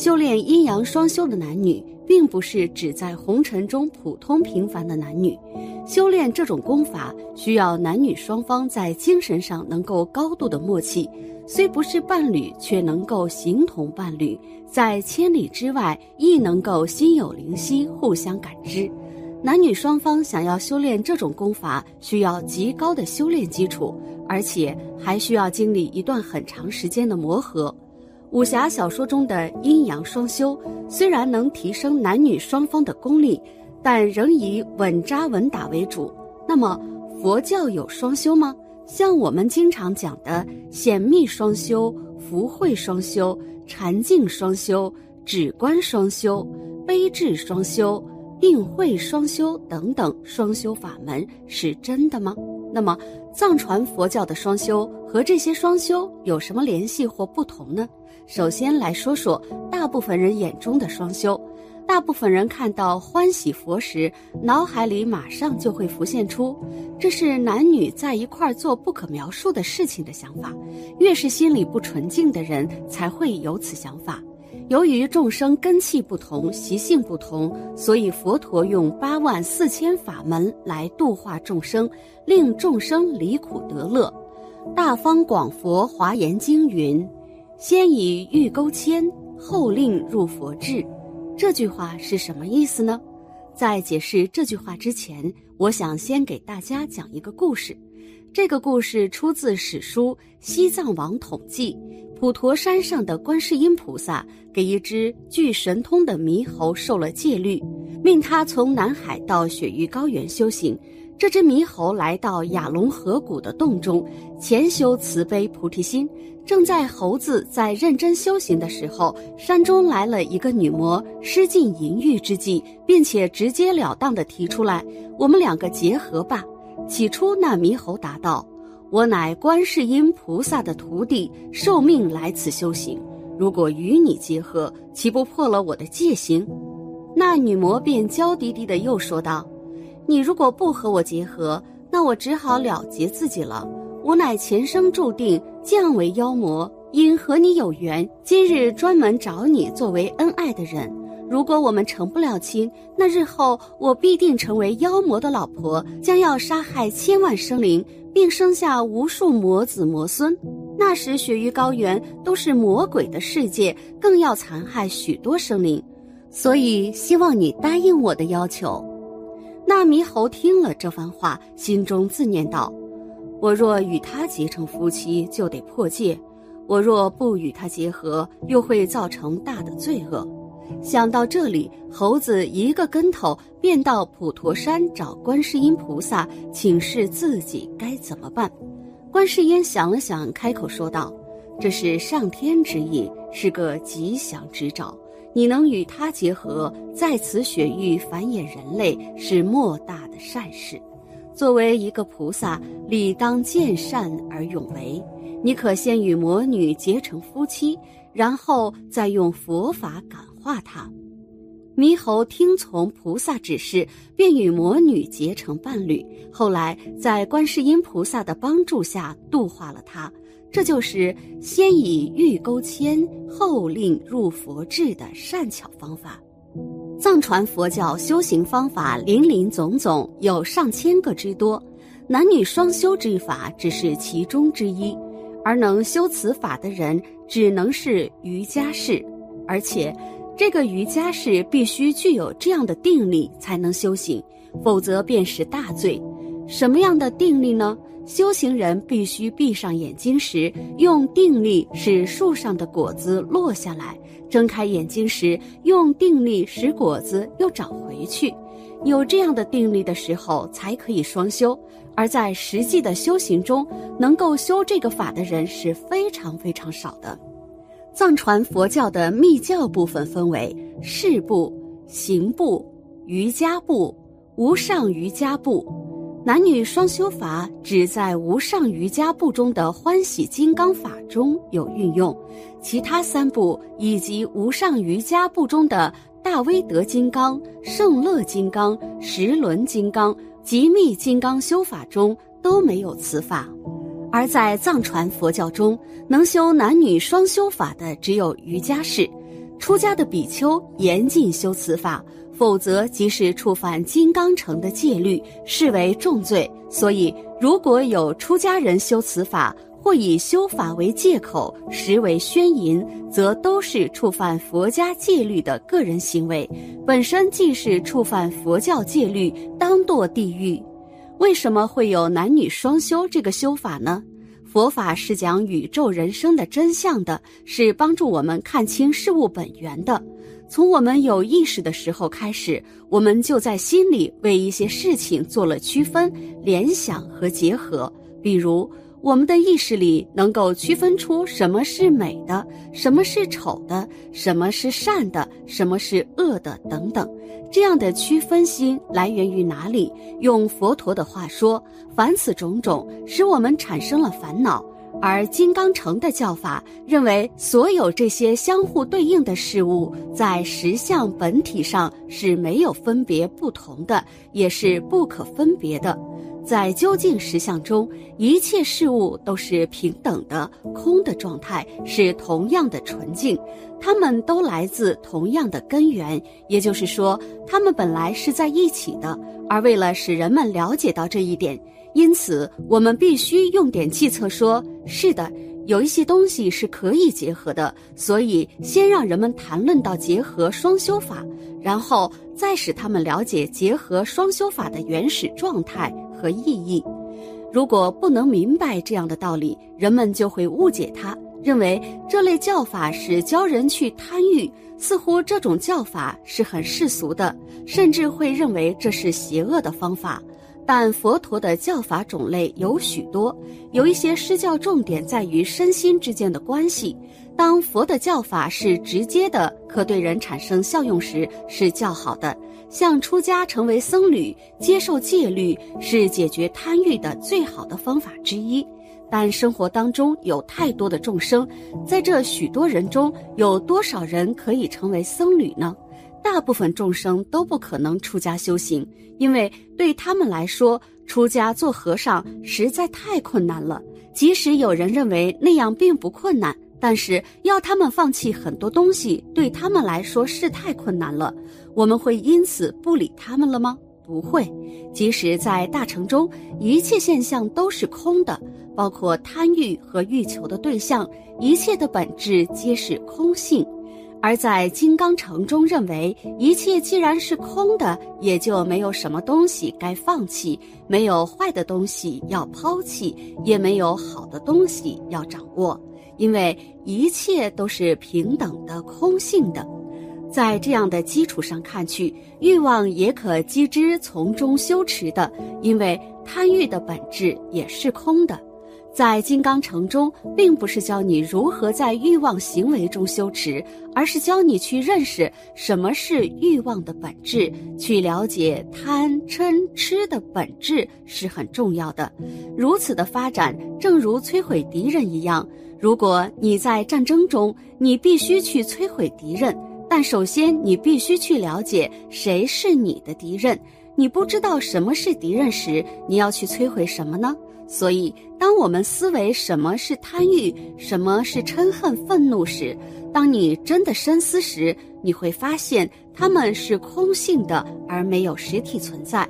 修炼阴阳双修的男女，并不是指在红尘中普通平凡的男女。修炼这种功法，需要男女双方在精神上能够高度的默契，虽不是伴侣，却能够形同伴侣，在千里之外亦能够心有灵犀，互相感知。男女双方想要修炼这种功法，需要极高的修炼基础，而且还需要经历一段很长时间的磨合。武侠小说中的阴阳双修，虽然能提升男女双方的功力，但仍以稳扎稳打为主。那么，佛教有双修吗？像我们经常讲的显密双修、福慧双修、禅净双修、止观双修、悲智双修。定慧双修等等双修法门是真的吗？那么藏传佛教的双修和这些双修有什么联系或不同呢？首先来说说大部分人眼中的双修。大部分人看到欢喜佛时，脑海里马上就会浮现出这是男女在一块儿做不可描述的事情的想法。越是心里不纯净的人，才会有此想法。由于众生根气不同，习性不同，所以佛陀用八万四千法门来度化众生，令众生离苦得乐。《大方广佛华严经》云：“先以欲钩牵，后令入佛智。”这句话是什么意思呢？在解释这句话之前，我想先给大家讲一个故事。这个故事出自史书《西藏王统记》。普陀山上的观世音菩萨给一只具神通的猕猴受了戒律，命他从南海到雪域高原修行。这只猕猴来到雅龙河谷的洞中，潜修慈悲菩提心。正在猴子在认真修行的时候，山中来了一个女魔，施尽淫欲之计，并且直截了当地提出来：“我们两个结合吧。”起初，那猕猴答道。我乃观世音菩萨的徒弟，受命来此修行。如果与你结合，岂不破了我的戒行？那女魔便娇滴滴的又说道：“你如果不和我结合，那我只好了结自己了。我乃前生注定降为妖魔，因和你有缘，今日专门找你作为恩爱的人。如果我们成不了亲，那日后我必定成为妖魔的老婆，将要杀害千万生灵。”并生下无数魔子魔孙，那时雪域高原都是魔鬼的世界，更要残害许多生灵，所以希望你答应我的要求。那猕猴听了这番话，心中自念道：“我若与他结成夫妻，就得破戒；我若不与他结合，又会造成大的罪恶。”想到这里，猴子一个跟头便到普陀山找观世音菩萨请示自己该怎么办。观世音想了想，开口说道：“这是上天之意，是个吉祥之兆。你能与他结合，在此雪域繁衍人类，是莫大的善事。作为一个菩萨，理当见善而勇为。你可先与魔女结成夫妻，然后再用佛法感。”化他，猕猴听从菩萨指示，便与魔女结成伴侣。后来在观世音菩萨的帮助下度化了他。这就是先以玉钩牵，后令入佛智的善巧方法。藏传佛教修行方法林林总总，有上千个之多，男女双修之法只是其中之一。而能修此法的人，只能是瑜伽士，而且。这个瑜伽士必须具有这样的定力才能修行，否则便是大罪。什么样的定力呢？修行人必须闭上眼睛时，用定力使树上的果子落下来；睁开眼睛时，用定力使果子又长回去。有这样的定力的时候，才可以双修。而在实际的修行中，能够修这个法的人是非常非常少的。藏传佛教的密教部分分为事部、行部、瑜伽部、无上瑜伽部。男女双修法只在无上瑜伽部中的欢喜金刚法中有运用，其他三部以及无上瑜伽部中的大威德金刚、胜乐金刚、十轮金刚、极密金刚修法中都没有此法。而在藏传佛教中，能修男女双修法的只有瑜伽士，出家的比丘严禁修此法，否则即是触犯金刚城的戒律，视为重罪。所以，如果有出家人修此法，或以修法为借口，实为宣淫，则都是触犯佛家戒律的个人行为，本身既是触犯佛教戒律，当堕地狱。为什么会有男女双修这个修法呢？佛法是讲宇宙人生的真相的，是帮助我们看清事物本源的。从我们有意识的时候开始，我们就在心里为一些事情做了区分、联想和结合，比如。我们的意识里能够区分出什么是美的，什么是丑的，什么是善的，什么是恶的等等。这样的区分心来源于哪里？用佛陀的话说，凡此种种，使我们产生了烦恼。而金刚乘的教法认为，所有这些相互对应的事物，在实相本体上是没有分别不同的，也是不可分别的。在究竟实相中，一切事物都是平等的、空的状态，是同样的纯净。它们都来自同样的根源，也就是说，它们本来是在一起的。而为了使人们了解到这一点，因此我们必须用点计策，说是的，有一些东西是可以结合的。所以，先让人们谈论到结合双修法，然后再使他们了解结合双修法的原始状态。和意义，如果不能明白这样的道理，人们就会误解它，认为这类教法是教人去贪欲，似乎这种教法是很世俗的，甚至会认为这是邪恶的方法。但佛陀的教法种类有许多，有一些施教重点在于身心之间的关系。当佛的教法是直接的，可对人产生效用时，是较好的。像出家成为僧侣，接受戒律，是解决贪欲的最好的方法之一。但生活当中有太多的众生，在这许多人中，有多少人可以成为僧侣呢？大部分众生都不可能出家修行，因为对他们来说，出家做和尚实在太困难了。即使有人认为那样并不困难。但是要他们放弃很多东西，对他们来说是太困难了。我们会因此不理他们了吗？不会。即使在大城中，一切现象都是空的，包括贪欲和欲求的对象，一切的本质皆是空性。而在金刚城中，认为一切既然是空的，也就没有什么东西该放弃，没有坏的东西要抛弃，也没有好的东西要掌握。因为一切都是平等的、空性的，在这样的基础上看去，欲望也可机之从中修持的。因为贪欲的本质也是空的，在金刚城中，并不是教你如何在欲望行为中修持，而是教你去认识什么是欲望的本质，去了解贪嗔痴的本质是很重要的。如此的发展，正如摧毁敌人一样。如果你在战争中，你必须去摧毁敌人，但首先你必须去了解谁是你的敌人。你不知道什么是敌人时，你要去摧毁什么呢？所以，当我们思维什么是贪欲，什么是嗔恨、愤怒时，当你真的深思时，你会发现它们是空性的，而没有实体存在。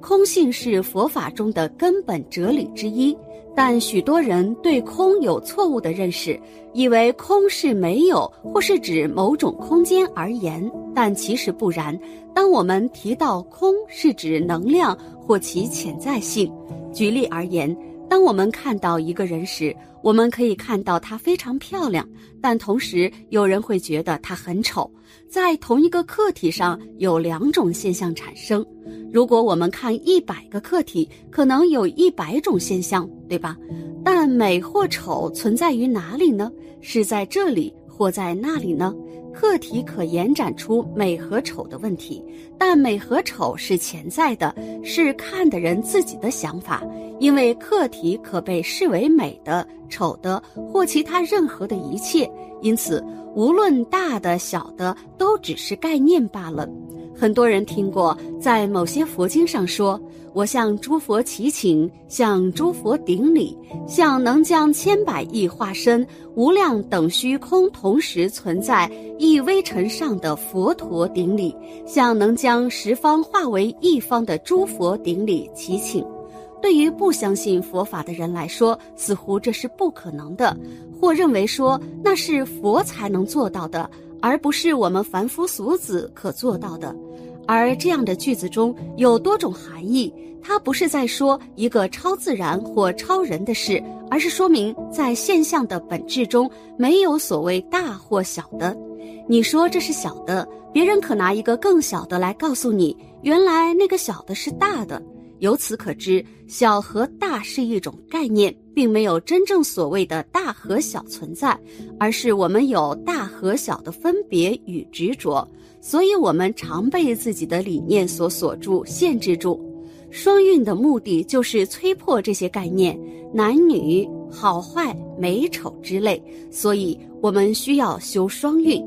空性是佛法中的根本哲理之一。但许多人对空有错误的认识，以为空是没有，或是指某种空间而言。但其实不然。当我们提到空，是指能量或其潜在性。举例而言，当我们看到一个人时，我们可以看到她非常漂亮，但同时有人会觉得她很丑。在同一个客体上有两种现象产生。如果我们看一百个客体，可能有一百种现象，对吧？但美或丑存在于哪里呢？是在这里或在那里呢？客体可延展出美和丑的问题，但美和丑是潜在的，是看的人自己的想法。因为客体可被视为美的、丑的或其他任何的一切，因此无论大的小的，都只是概念罢了。很多人听过，在某些佛经上说：“我向诸佛祈请，向诸佛顶礼，向能将千百亿化身、无量等虚空同时存在一微尘上的佛陀顶礼，向能将十方化为一方的诸佛顶礼祈请。”对于不相信佛法的人来说，似乎这是不可能的，或认为说那是佛才能做到的。而不是我们凡夫俗子可做到的，而这样的句子中有多种含义，它不是在说一个超自然或超人的事，而是说明在现象的本质中没有所谓大或小的。你说这是小的，别人可拿一个更小的来告诉你，原来那个小的是大的。由此可知，小和大是一种概念，并没有真正所谓的大和小存在，而是我们有大和小的分别与执着，所以我们常被自己的理念所锁住、限制住。双运的目的就是摧破这些概念，男女、好坏、美丑之类，所以我们需要修双运。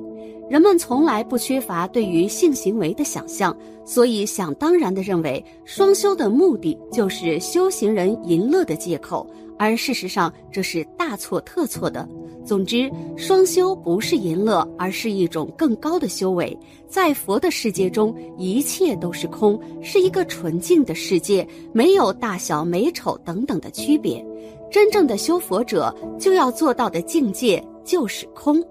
人们从来不缺乏对于性行为的想象，所以想当然地认为双修的目的就是修行人淫乐的借口，而事实上这是大错特错的。总之，双修不是淫乐，而是一种更高的修为。在佛的世界中，一切都是空，是一个纯净的世界，没有大小、美丑等等的区别。真正的修佛者就要做到的境界就是空。